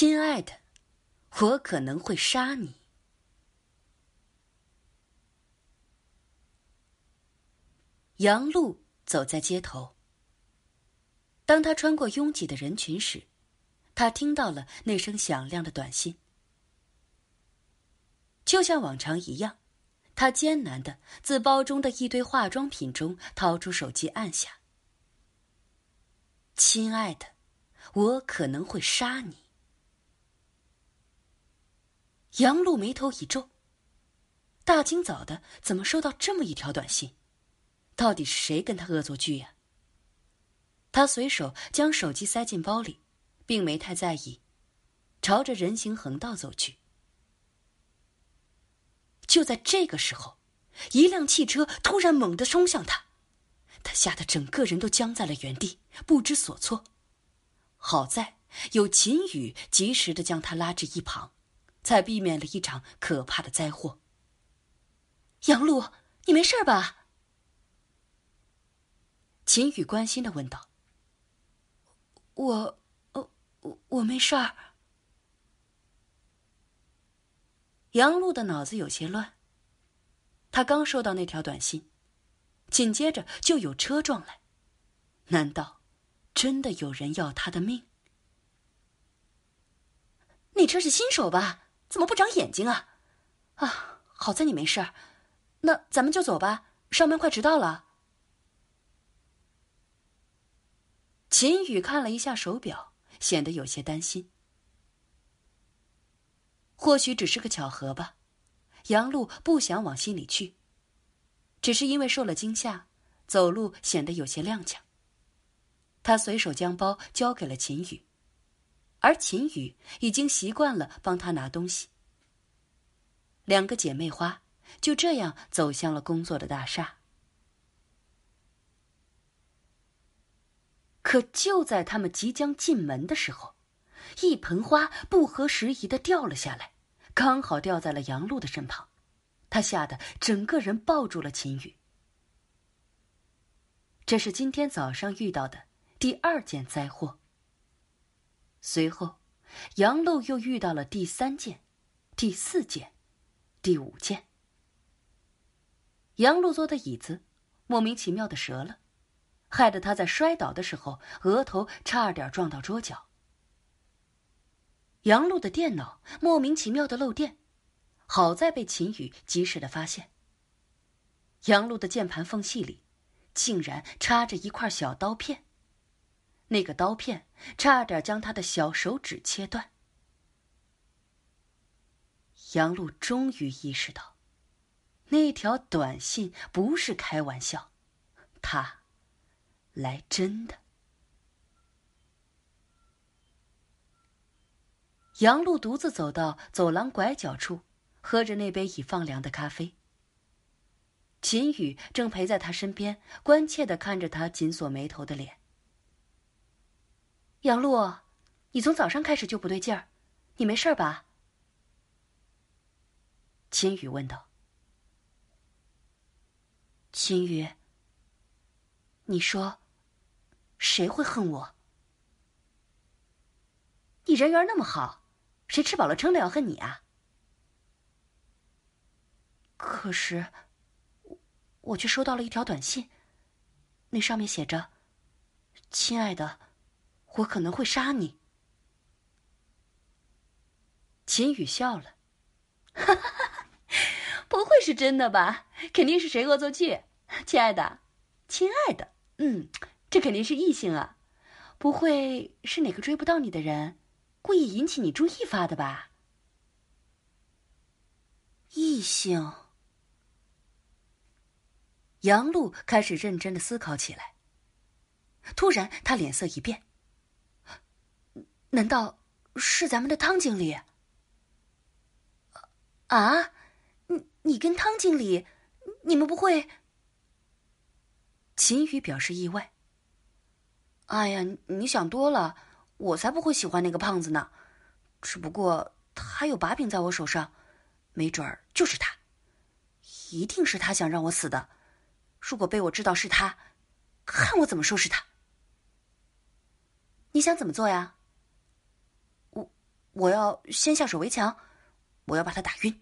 亲爱的，我可能会杀你。杨璐走在街头。当他穿过拥挤的人群时，他听到了那声响亮的短信。就像往常一样，他艰难的自包中的一堆化妆品中掏出手机，按下。亲爱的，我可能会杀你。杨璐眉头一皱。大清早的，怎么收到这么一条短信？到底是谁跟他恶作剧呀？他随手将手机塞进包里，并没太在意，朝着人行横道走去。就在这个时候，一辆汽车突然猛地冲向他，他吓得整个人都僵在了原地，不知所措。好在有秦宇及时的将他拉至一旁，才避免了一场可怕的灾祸。杨璐，你没事吧？秦宇关心的问道：“我，我，我没事儿。”杨璐的脑子有些乱。他刚收到那条短信，紧接着就有车撞来，难道真的有人要他的命？那车是新手吧？怎么不长眼睛啊？啊，好在你没事儿。那咱们就走吧，上班快迟到了。秦宇看了一下手表，显得有些担心。或许只是个巧合吧，杨璐不想往心里去。只是因为受了惊吓，走路显得有些踉跄。他随手将包交给了秦宇，而秦宇已经习惯了帮他拿东西。两个姐妹花就这样走向了工作的大厦。可就在他们即将进门的时候，一盆花不合时宜的掉了下来，刚好掉在了杨璐的身旁，她吓得整个人抱住了秦宇。这是今天早上遇到的第二件灾祸。随后，杨璐又遇到了第三件、第四件、第五件。杨璐坐的椅子莫名其妙的折了。害得他在摔倒的时候，额头差点撞到桌角。杨璐的电脑莫名其妙的漏电，好在被秦宇及时的发现。杨璐的键盘缝隙里，竟然插着一块小刀片，那个刀片差点将他的小手指切断。杨璐终于意识到，那条短信不是开玩笑，他。来真的。杨璐独自走到走廊拐角处，喝着那杯已放凉的咖啡。秦宇正陪在他身边，关切的看着他紧锁眉头的脸。杨璐，你从早上开始就不对劲儿，你没事吧？秦宇问道。秦宇，你说。谁会恨我？你人缘那么好，谁吃饱了撑的要恨你啊？可是，我却收到了一条短信，那上面写着：“亲爱的，我可能会杀你。”秦宇笑了，哈哈，不会是真的吧？肯定是谁恶作剧。亲爱的，亲爱的，嗯。这肯定是异性啊，不会是哪个追不到你的人，故意引起你注意发的吧？异性。杨璐开始认真的思考起来。突然，他脸色一变。难道是咱们的汤经理？啊，你你跟汤经理，你们不会？秦宇表示意外。哎呀，你想多了，我才不会喜欢那个胖子呢。只不过他有把柄在我手上，没准儿就是他，一定是他想让我死的。如果被我知道是他，看我怎么收拾他。你想怎么做呀？我要先下手为强，我要把他打晕，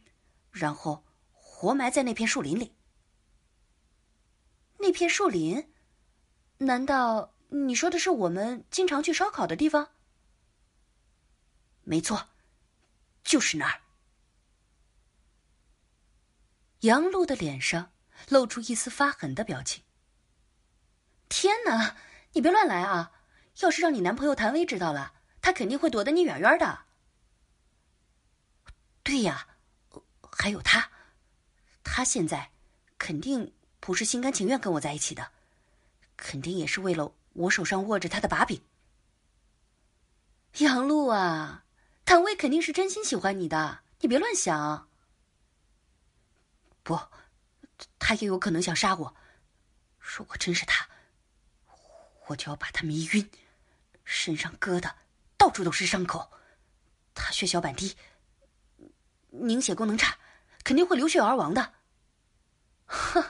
然后活埋在那片树林里。那片树林？难道你说的是我们经常去烧烤的地方？没错，就是那儿。杨璐的脸上露出一丝发狠的表情。天哪，你别乱来啊！要是让你男朋友谭威知道了，他肯定会躲得你远远的。对呀，还有他，他现在肯定不是心甘情愿跟我在一起的，肯定也是为了我手上握着他的把柄。杨璐啊，谭威肯定是真心喜欢你的，你别乱想。不，他也有可能想杀我。如果真是他，我就要把他迷晕，身上割的到处都是伤口。他血小板低，凝血功能差，肯定会流血而亡的。哼，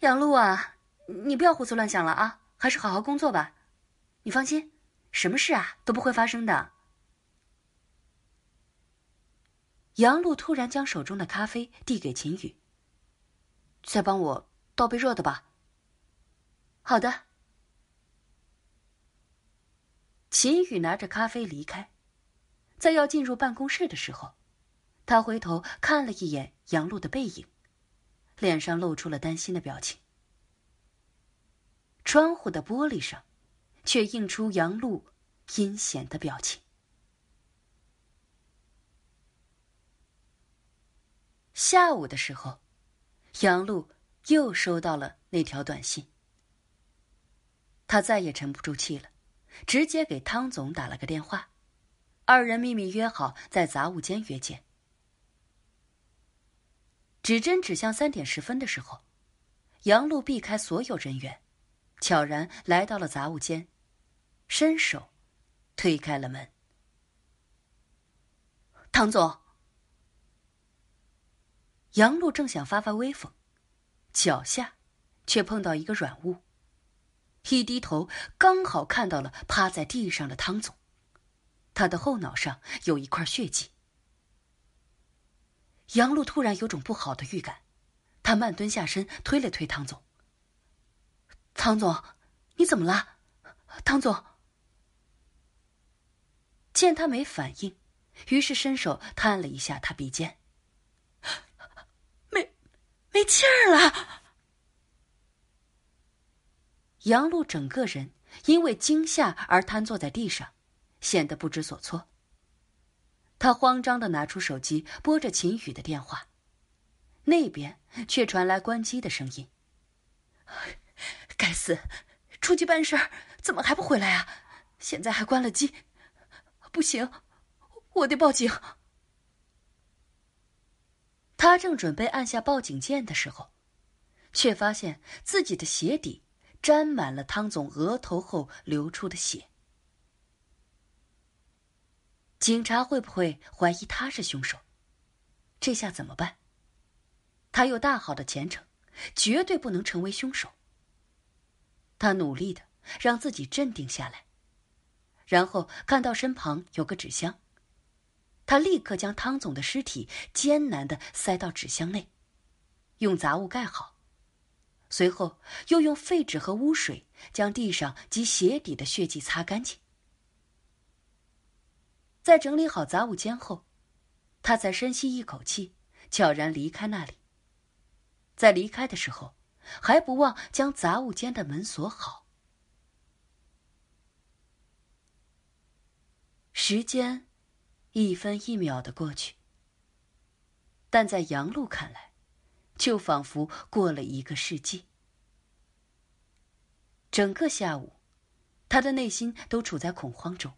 杨璐啊，你不要胡思乱想了啊，还是好好工作吧。你放心，什么事啊都不会发生的。杨璐突然将手中的咖啡递给秦宇：“再帮我倒杯热的吧。”“好的。”秦宇拿着咖啡离开，在要进入办公室的时候，他回头看了一眼杨璐的背影，脸上露出了担心的表情。窗户的玻璃上，却映出杨璐阴险的表情。下午的时候，杨璐又收到了那条短信。他再也沉不住气了，直接给汤总打了个电话，二人秘密约好在杂物间约见。指针指向三点十分的时候，杨璐避开所有人员，悄然来到了杂物间，伸手推开了门。汤总。杨璐正想发发威风，脚下却碰到一个软物。一低头，刚好看到了趴在地上的汤总，他的后脑上有一块血迹。杨璐突然有种不好的预感，她慢蹲下身，推了推汤总：“汤总，你怎么了？”汤总见他没反应，于是伸手探了一下他鼻尖。没气儿了，杨璐整个人因为惊吓而瘫坐在地上，显得不知所措。他慌张的拿出手机拨着秦宇的电话，那边却传来关机的声音。该死，出去办事儿怎么还不回来啊？现在还关了机，不行，我得报警。他正准备按下报警键的时候，却发现自己的鞋底沾满了汤总额头后流出的血。警察会不会怀疑他是凶手？这下怎么办？他有大好的前程，绝对不能成为凶手。他努力的让自己镇定下来，然后看到身旁有个纸箱。他立刻将汤总的尸体艰难的塞到纸箱内，用杂物盖好，随后又用废纸和污水将地上及鞋底的血迹擦干净。在整理好杂物间后，他才深吸一口气，悄然离开那里。在离开的时候，还不忘将杂物间的门锁好。时间。一分一秒的过去，但在杨璐看来，就仿佛过了一个世纪。整个下午，他的内心都处在恐慌中，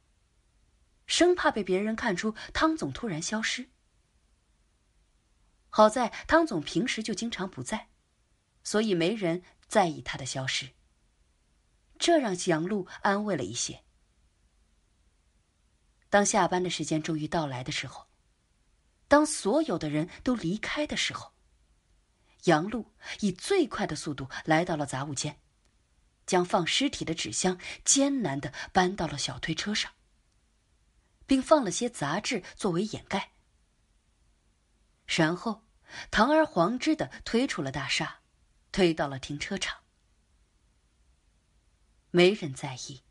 生怕被别人看出汤总突然消失。好在汤总平时就经常不在，所以没人在意他的消失，这让杨璐安慰了一些。当下班的时间终于到来的时候，当所有的人都离开的时候，杨璐以最快的速度来到了杂物间，将放尸体的纸箱艰难的搬到了小推车上，并放了些杂志作为掩盖。然后，堂而皇之的推出了大厦，推到了停车场。没人在意，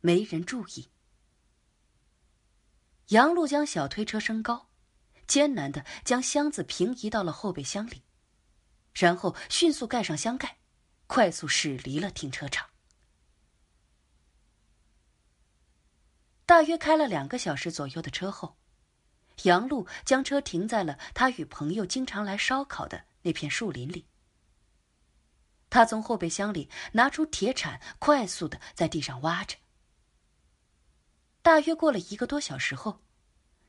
没人注意。杨璐将小推车升高，艰难的将箱子平移到了后备箱里，然后迅速盖上箱盖，快速驶离了停车场。大约开了两个小时左右的车后，杨璐将车停在了他与朋友经常来烧烤的那片树林里。他从后备箱里拿出铁铲，快速的在地上挖着。大约过了一个多小时后，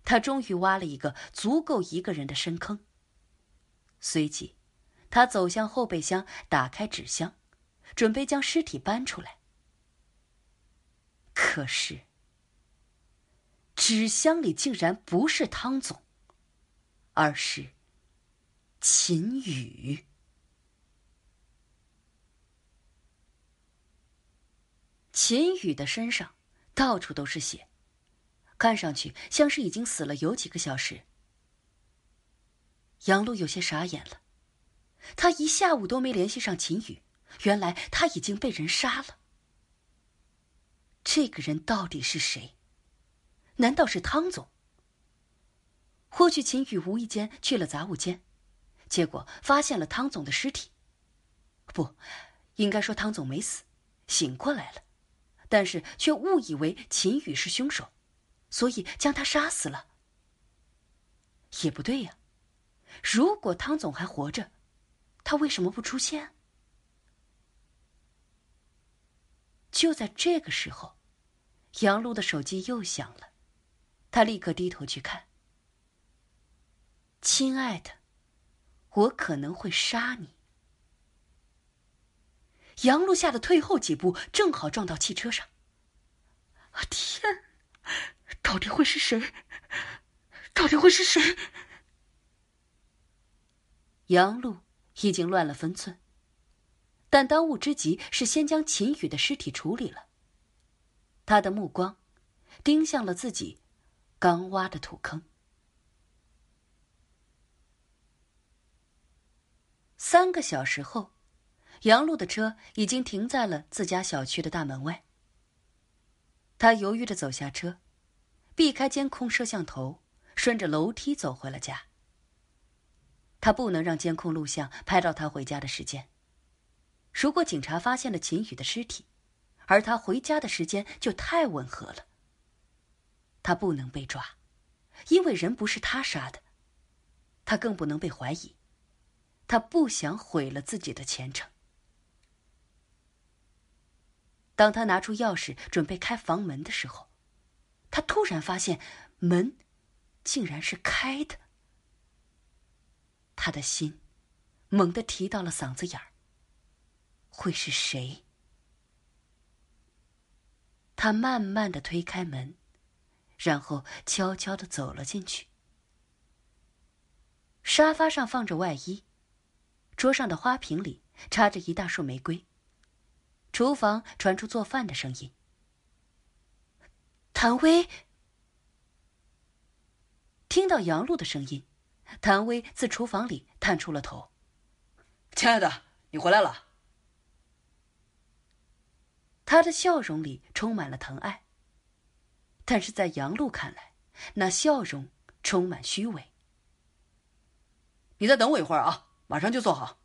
他终于挖了一个足够一个人的深坑。随即，他走向后备箱，打开纸箱，准备将尸体搬出来。可是。纸箱里竟然不是汤总，而是秦宇。秦宇的身上到处都是血，看上去像是已经死了有几个小时。杨璐有些傻眼了，他一下午都没联系上秦宇，原来他已经被人杀了。这个人到底是谁？难道是汤总？或许秦宇无意间去了杂物间，结果发现了汤总的尸体。不，应该说汤总没死，醒过来了，但是却误以为秦宇是凶手，所以将他杀死了。也不对呀，如果汤总还活着，他为什么不出现？就在这个时候，杨璐的手机又响了。他立刻低头去看。亲爱的，我可能会杀你。杨璐吓得退后几步，正好撞到汽车上。天，到底会是谁？到底会是谁？杨璐已经乱了分寸，但当务之急是先将秦宇的尸体处理了。他的目光盯向了自己。刚挖的土坑。三个小时后，杨璐的车已经停在了自家小区的大门外。他犹豫着走下车，避开监控摄像头，顺着楼梯走回了家。他不能让监控录像拍到他回家的时间。如果警察发现了秦宇的尸体，而他回家的时间就太吻合了。他不能被抓，因为人不是他杀的。他更不能被怀疑，他不想毁了自己的前程。当他拿出钥匙准备开房门的时候，他突然发现门竟然是开的。他的心猛地提到了嗓子眼儿。会是谁？他慢慢的推开门。然后悄悄的走了进去。沙发上放着外衣，桌上的花瓶里插着一大束玫瑰。厨房传出做饭的声音。谭威听到杨璐的声音，谭威自厨房里探出了头：“亲爱的，你回来了。”他的笑容里充满了疼爱。但是在杨璐看来，那笑容充满虚伪。你再等我一会儿啊，马上就做好。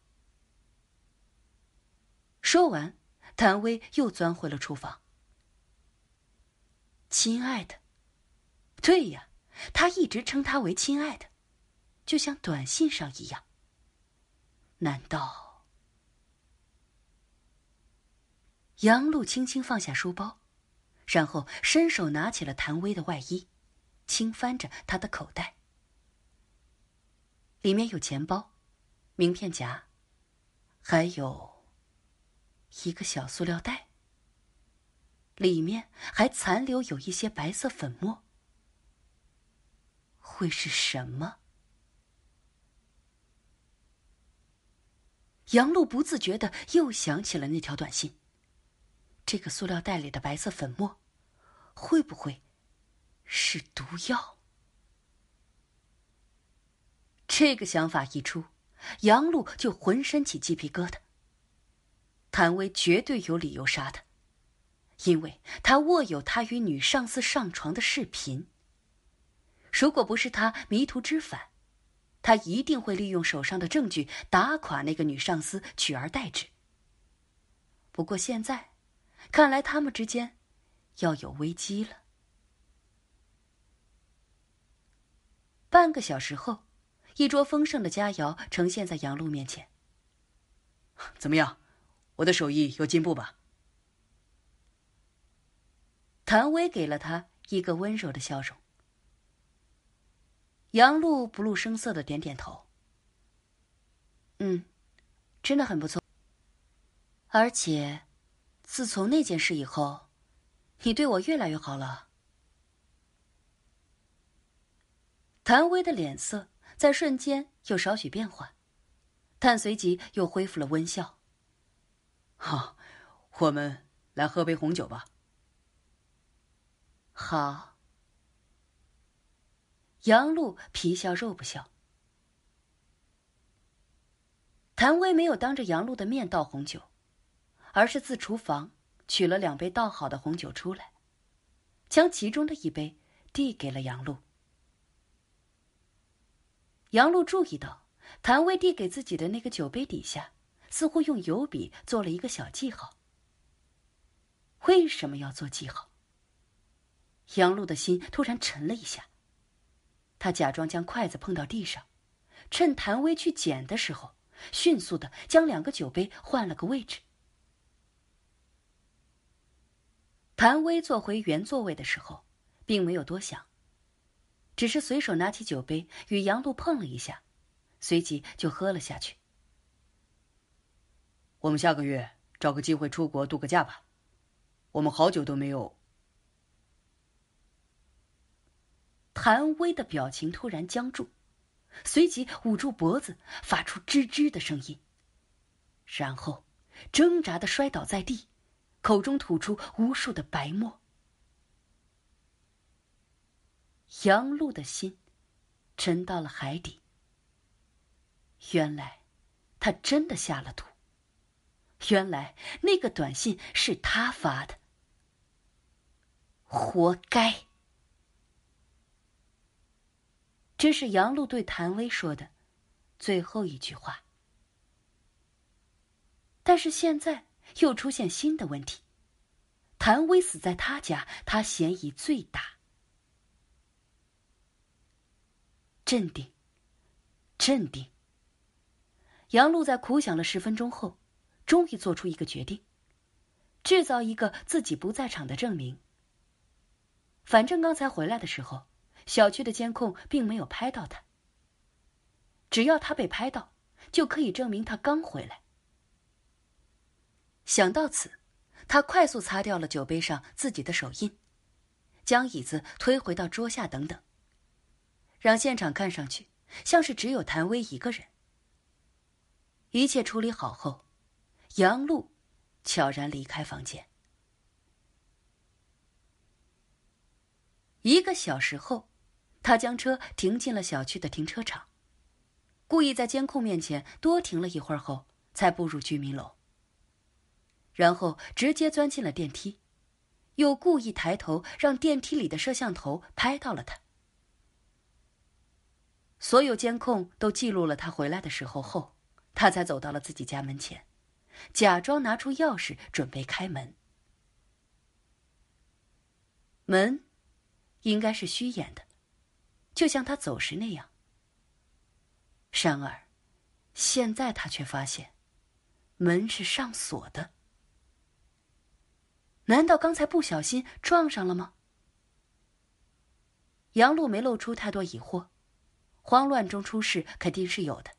说完，谭威又钻回了厨房。亲爱的，对呀，他一直称她为亲爱的，就像短信上一样。难道？杨璐轻轻放下书包。然后伸手拿起了谭威的外衣，轻翻着他的口袋，里面有钱包、名片夹，还有一个小塑料袋，里面还残留有一些白色粉末。会是什么？杨璐不自觉的又想起了那条短信。这个塑料袋里的白色粉末，会不会是毒药。这个想法一出，杨璐就浑身起鸡皮疙瘩。谭威绝对有理由杀他，因为他握有他与女上司上床的视频。如果不是他迷途知返，他一定会利用手上的证据打垮那个女上司，取而代之。不过现在，看来他们之间要有危机了。半个小时后，一桌丰盛的佳肴呈现在杨璐面前。怎么样？我的手艺有进步吧？谭威给了他一个温柔的笑容。杨璐不露声色的点点头。嗯，真的很不错。而且，自从那件事以后，你对我越来越好了。谭威的脸色在瞬间有少许变化，但随即又恢复了温笑。好，我们来喝杯红酒吧。好。杨璐皮笑肉不笑。谭威没有当着杨璐的面倒红酒，而是自厨房取了两杯倒好的红酒出来，将其中的一杯递给了杨璐。杨璐注意到，谭威递给自己的那个酒杯底下。似乎用油笔做了一个小记号。为什么要做记号？杨璐的心突然沉了一下。他假装将筷子碰到地上，趁谭威去捡的时候，迅速的将两个酒杯换了个位置。谭威坐回原座位的时候，并没有多想，只是随手拿起酒杯与杨璐碰了一下，随即就喝了下去。我们下个月找个机会出国度个假吧。我们好久都没有。谭威的表情突然僵住，随即捂住脖子，发出吱吱的声音，然后挣扎的摔倒在地，口中吐出无数的白沫。杨璐的心沉到了海底。原来，他真的下了毒。原来那个短信是他发的，活该。这是杨璐对谭威说的最后一句话。但是现在又出现新的问题：谭威死在他家，他嫌疑最大。镇定，镇定。杨璐在苦想了十分钟后。终于做出一个决定，制造一个自己不在场的证明。反正刚才回来的时候，小区的监控并没有拍到他。只要他被拍到，就可以证明他刚回来。想到此，他快速擦掉了酒杯上自己的手印，将椅子推回到桌下，等等，让现场看上去像是只有谭威一个人。一切处理好后。杨璐悄然离开房间。一个小时后，他将车停进了小区的停车场，故意在监控面前多停了一会儿后，才步入居民楼。然后直接钻进了电梯，又故意抬头让电梯里的摄像头拍到了他。所有监控都记录了他回来的时候后，他才走到了自己家门前。假装拿出钥匙准备开门，门应该是虚掩的，就像他走时那样。然而，现在他却发现，门是上锁的。难道刚才不小心撞上了吗？杨璐没露出太多疑惑，慌乱中出事肯定是有的。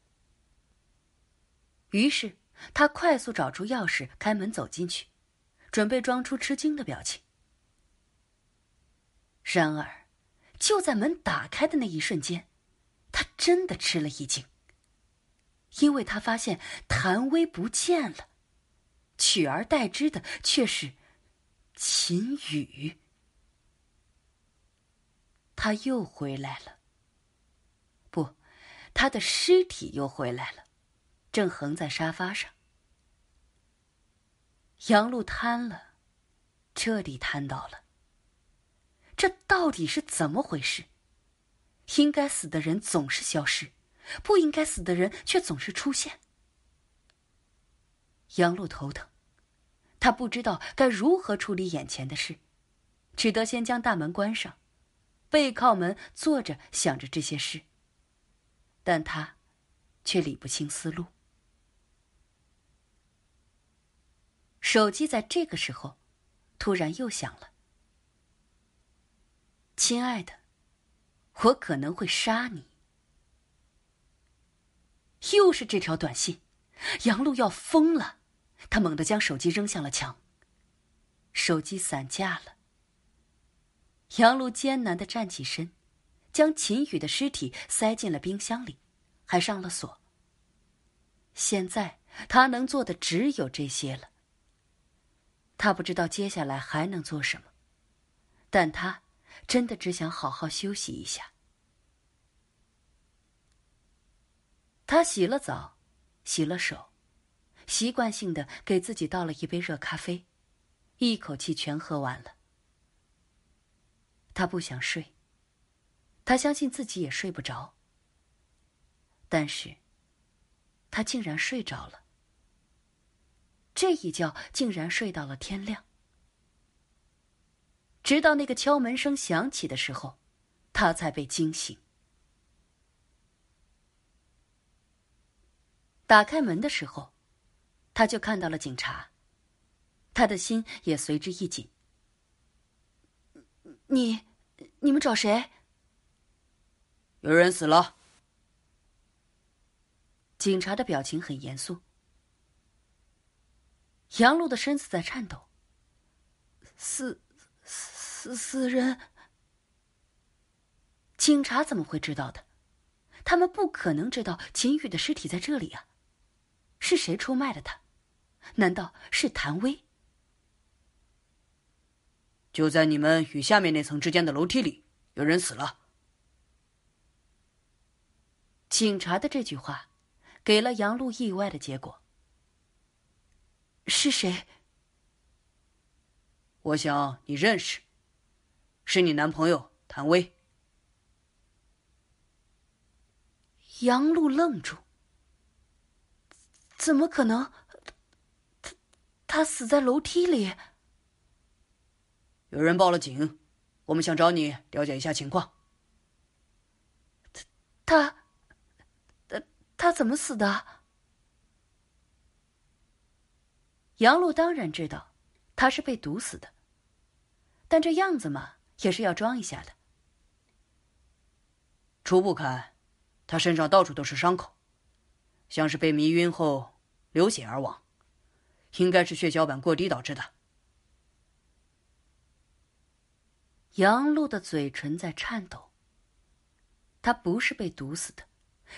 于是。他快速找出钥匙，开门走进去，准备装出吃惊的表情。然而，就在门打开的那一瞬间，他真的吃了一惊，因为他发现谭威不见了，取而代之的却是秦宇。他又回来了。不，他的尸体又回来了，正横在沙发上。杨璐瘫了，彻底瘫倒了。这到底是怎么回事？应该死的人总是消失，不应该死的人却总是出现。杨璐头疼，他不知道该如何处理眼前的事，只得先将大门关上，背靠门坐着想着这些事。但他却理不清思路。手机在这个时候突然又响了。亲爱的，我可能会杀你。又是这条短信，杨璐要疯了，他猛地将手机扔向了墙。手机散架了。杨璐艰难的站起身，将秦宇的尸体塞进了冰箱里，还上了锁。现在他能做的只有这些了。他不知道接下来还能做什么，但他。真的只想好好休息一下。他洗了澡，洗了手，习惯性的给自己倒了一杯热咖啡，一口气全喝完了。他不想睡，他相信自己也睡不着。但是，他竟然睡着了。这一觉竟然睡到了天亮。直到那个敲门声响起的时候，他才被惊醒。打开门的时候，他就看到了警察，他的心也随之一紧。你，你们找谁？有人死了。警察的表情很严肃。杨璐的身子在颤抖。死。死死人！警察怎么会知道的？他们不可能知道秦宇的尸体在这里啊！是谁出卖了他？难道是谭威？就在你们与下面那层之间的楼梯里，有人死了。警察的这句话，给了杨璐意外的结果。是谁？我想你认识。是你男朋友谭威。杨璐愣住，怎么可能？他他死在楼梯里。有人报了警，我们想找你了解一下情况。他他他怎么死的？杨璐当然知道，他是被毒死的，但这样子嘛。也是要装一下的。初步看，他身上到处都是伤口，像是被迷晕后流血而亡，应该是血小板过低导致的。杨璐的嘴唇在颤抖。他不是被毒死的，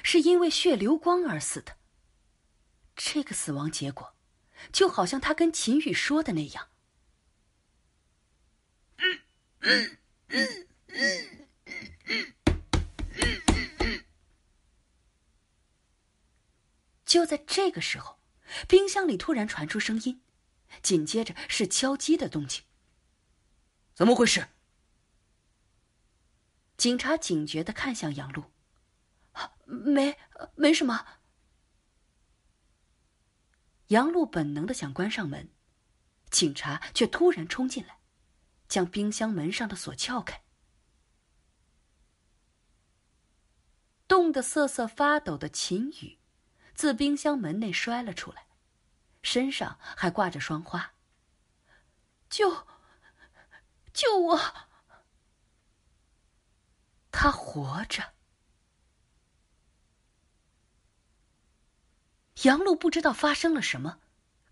是因为血流光而死的。这个死亡结果，就好像他跟秦宇说的那样。就在这个时候，冰箱里突然传出声音，紧接着是敲击的动静。怎么回事？警察警觉的看向杨璐，没，没什么。杨璐本能的想关上门，警察却突然冲进来。将冰箱门上的锁撬开，冻得瑟瑟发抖的秦宇，自冰箱门内摔了出来，身上还挂着霜花。救！救我！他活着。杨璐不知道发生了什么，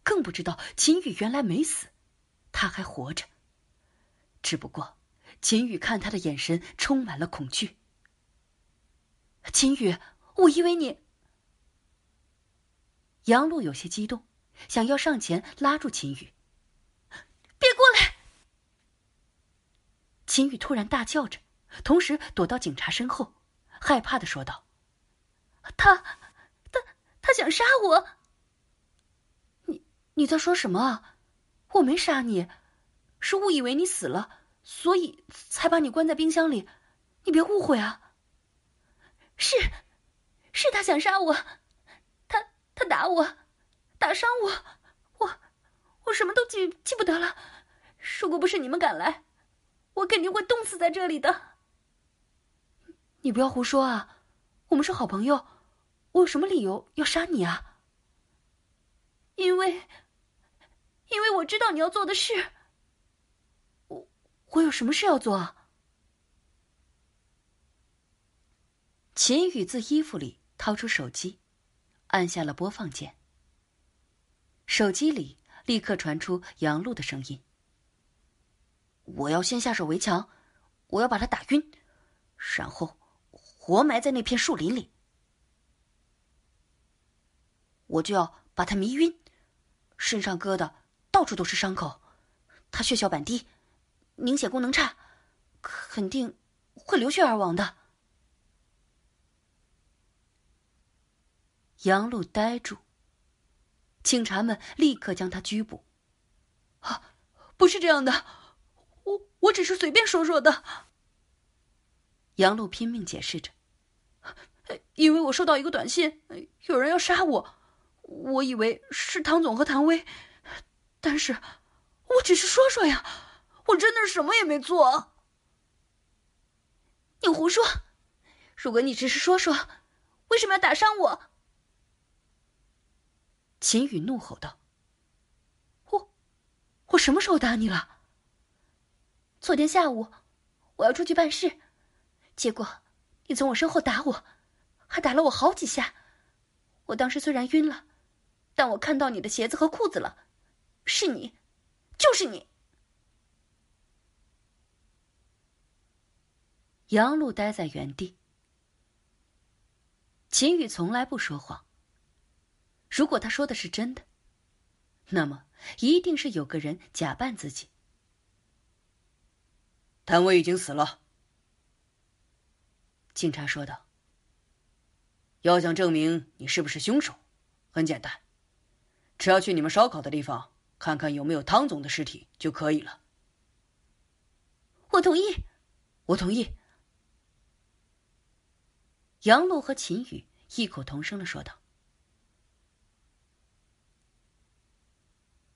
更不知道秦宇原来没死，他还活着。只不过，秦宇看他的眼神充满了恐惧。秦宇，我以为你……杨璐有些激动，想要上前拉住秦宇。别过来！秦宇突然大叫着，同时躲到警察身后，害怕的说道：“他，他，他想杀我！你你在说什么啊？我没杀你，是误以为你死了，所以才把你关在冰箱里。你别误会啊！是，是他想杀我，他打我，打伤我，我我什么都记记不得了。如果不是你们赶来，我肯定会冻死在这里的。”你不要胡说啊！我们是好朋友，我有什么理由要杀你啊？因为，因为我知道你要做的事。我我有什么事要做啊？秦宇自衣服里掏出手机，按下了播放键。手机里立刻传出杨璐的声音：“我要先下手为强，我要把他打晕，然后。”活埋在那片树林里，我就要把他迷晕，身上割的到处都是伤口，他血小板低，凝血功能差，肯定会流血而亡的。杨璐呆住，警察们立刻将他拘捕。啊，不是这样的，我我只是随便说说的。杨璐拼命解释着。因为我收到一个短信，有人要杀我，我以为是唐总和唐薇，但是，我只是说说呀，我真的是什么也没做。你胡说！如果你只是说说，为什么要打伤我？秦宇怒吼道：“我，我什么时候打你了？昨天下午，我要出去办事，结果你从我身后打我。”还打了我好几下，我当时虽然晕了，但我看到你的鞋子和裤子了，是你，就是你。杨璐呆在原地。秦宇从来不说谎。如果他说的是真的，那么一定是有个人假扮自己。谭威已经死了，警察说道。要想证明你是不是凶手，很简单，只要去你们烧烤的地方看看有没有汤总的尸体就可以了。我同意，我同意。杨璐和秦宇异口同声的说道。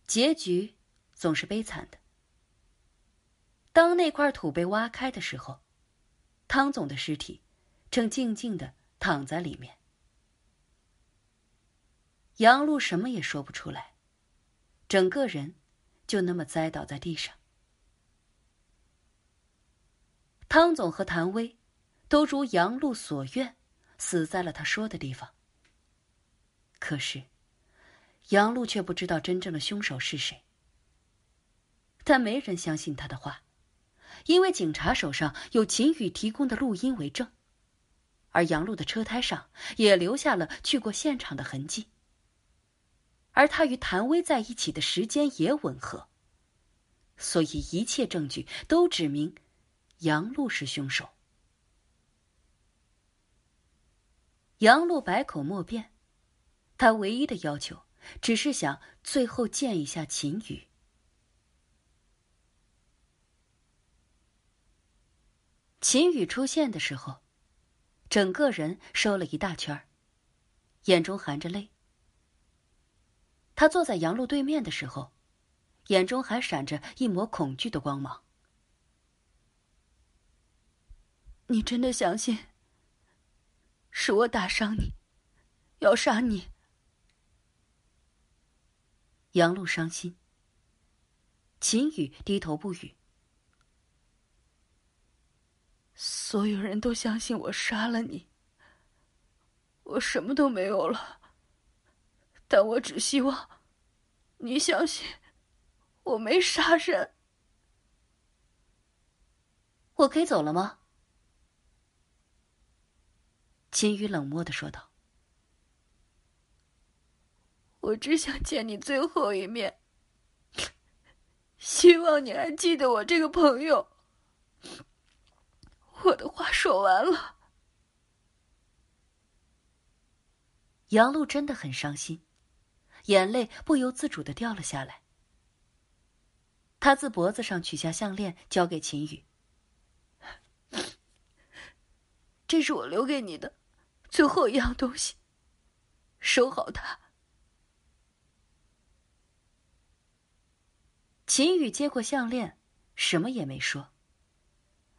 结局总是悲惨的。当那块土被挖开的时候，汤总的尸体正静静的躺在里面。杨璐什么也说不出来，整个人就那么栽倒在地上。汤总和谭威都如杨璐所愿，死在了他说的地方。可是，杨璐却不知道真正的凶手是谁。但没人相信他的话，因为警察手上有秦宇提供的录音为证，而杨璐的车胎上也留下了去过现场的痕迹。而他与谭威在一起的时间也吻合，所以一切证据都指明杨璐是凶手。杨璐百口莫辩，他唯一的要求只是想最后见一下秦宇。秦宇出现的时候，整个人瘦了一大圈眼中含着泪。他坐在杨璐对面的时候，眼中还闪着一抹恐惧的光芒。你真的相信是我打伤你，要杀你？杨璐伤心。秦宇低头不语。所有人都相信我杀了你，我什么都没有了。但我只希望，你相信，我没杀人。我可以走了吗？秦宇冷漠的说道。我只想见你最后一面，希望你还记得我这个朋友。我的话说完了。杨璐真的很伤心，眼泪不由自主的掉了下来。他自脖子上取下项链，交给秦宇：“这是我留给你的最后一样东西，收好它。”秦宇接过项链，什么也没说，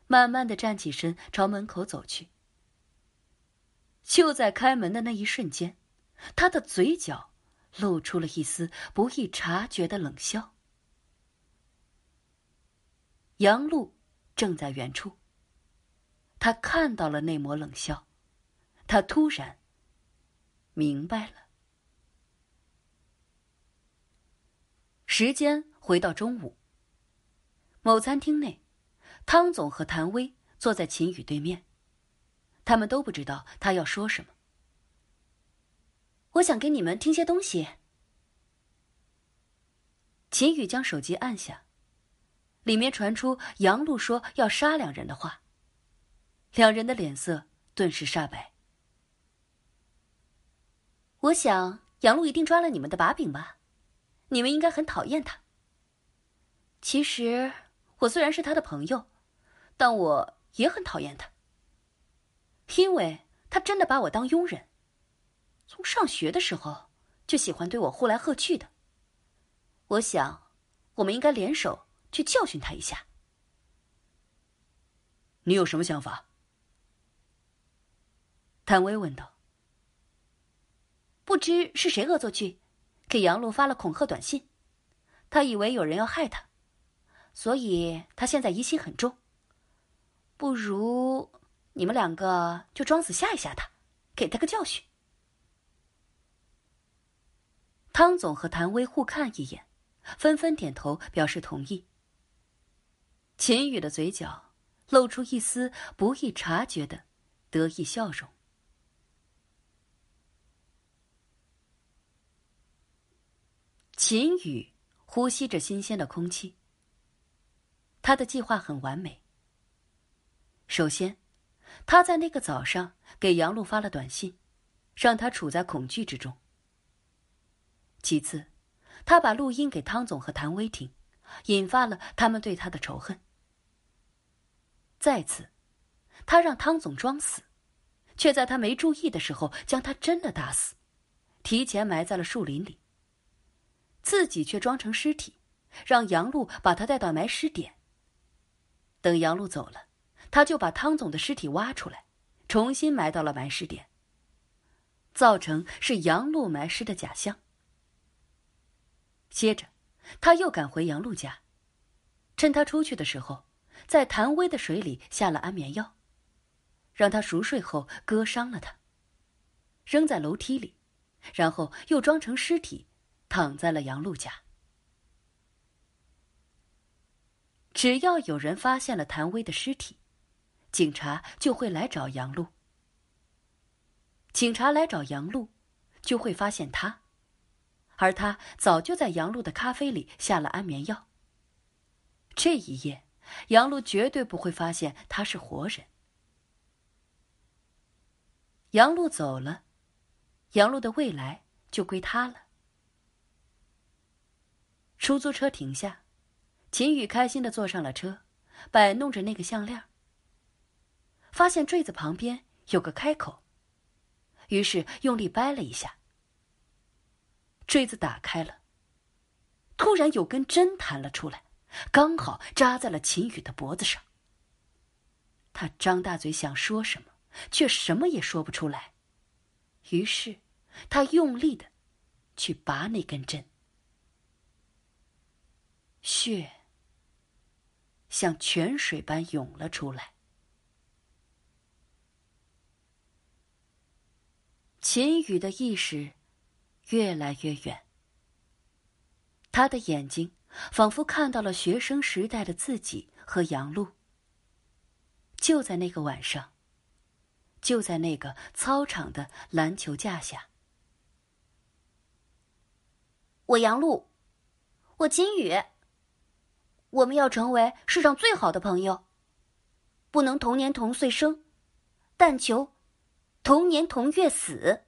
慢慢的站起身，朝门口走去。就在开门的那一瞬间，他的嘴角露出了一丝不易察觉的冷笑。杨璐正在远处，他看到了那抹冷笑，他突然明白了。时间。回到中午，某餐厅内，汤总和谭威坐在秦宇对面。他们都不知道他要说什么。我想给你们听些东西。秦宇将手机按下，里面传出杨璐说要杀两人的话。两人的脸色顿时煞白。我想杨璐一定抓了你们的把柄吧？你们应该很讨厌他。其实，我虽然是他的朋友，但我也很讨厌他，因为他真的把我当佣人。从上学的时候就喜欢对我呼来喝去的。我想，我们应该联手去教训他一下。你有什么想法？谭威问道。不知是谁恶作剧，给杨璐发了恐吓短信，他以为有人要害他。所以他现在疑心很重。不如你们两个就装死吓一吓他，给他个教训。汤总和谭威互看一眼，纷纷点头表示同意。秦宇的嘴角露出一丝不易察觉的得意笑容。秦宇呼吸着新鲜的空气。他的计划很完美。首先，他在那个早上给杨璐发了短信，让他处在恐惧之中。其次，他把录音给汤总和谭威听，引发了他们对他的仇恨。再次，他让汤总装死，却在他没注意的时候将他真的打死，提前埋在了树林里。自己却装成尸体，让杨璐把他带到埋尸点。等杨璐走了，他就把汤总的尸体挖出来，重新埋到了埋尸点，造成是杨璐埋尸的假象。接着，他又赶回杨璐家，趁他出去的时候，在谭威的水里下了安眠药，让他熟睡后割伤了他，扔在楼梯里，然后又装成尸体，躺在了杨璐家。只要有人发现了谭威的尸体，警察就会来找杨璐。警察来找杨璐，就会发现他，而他早就在杨璐的咖啡里下了安眠药。这一夜，杨璐绝对不会发现他是活人。杨璐走了，杨璐的未来就归他了。出租车停下。秦宇开心的坐上了车，摆弄着那个项链。发现坠子旁边有个开口，于是用力掰了一下，坠子打开了。突然有根针弹了出来，刚好扎在了秦宇的脖子上。他张大嘴想说什么，却什么也说不出来。于是，他用力的去拔那根针，血。像泉水般涌了出来。秦宇的意识越来越远，他的眼睛仿佛看到了学生时代的自己和杨璐。就在那个晚上，就在那个操场的篮球架下，我杨璐，我秦宇。我们要成为世上最好的朋友。不能同年同岁生，但求同年同月死。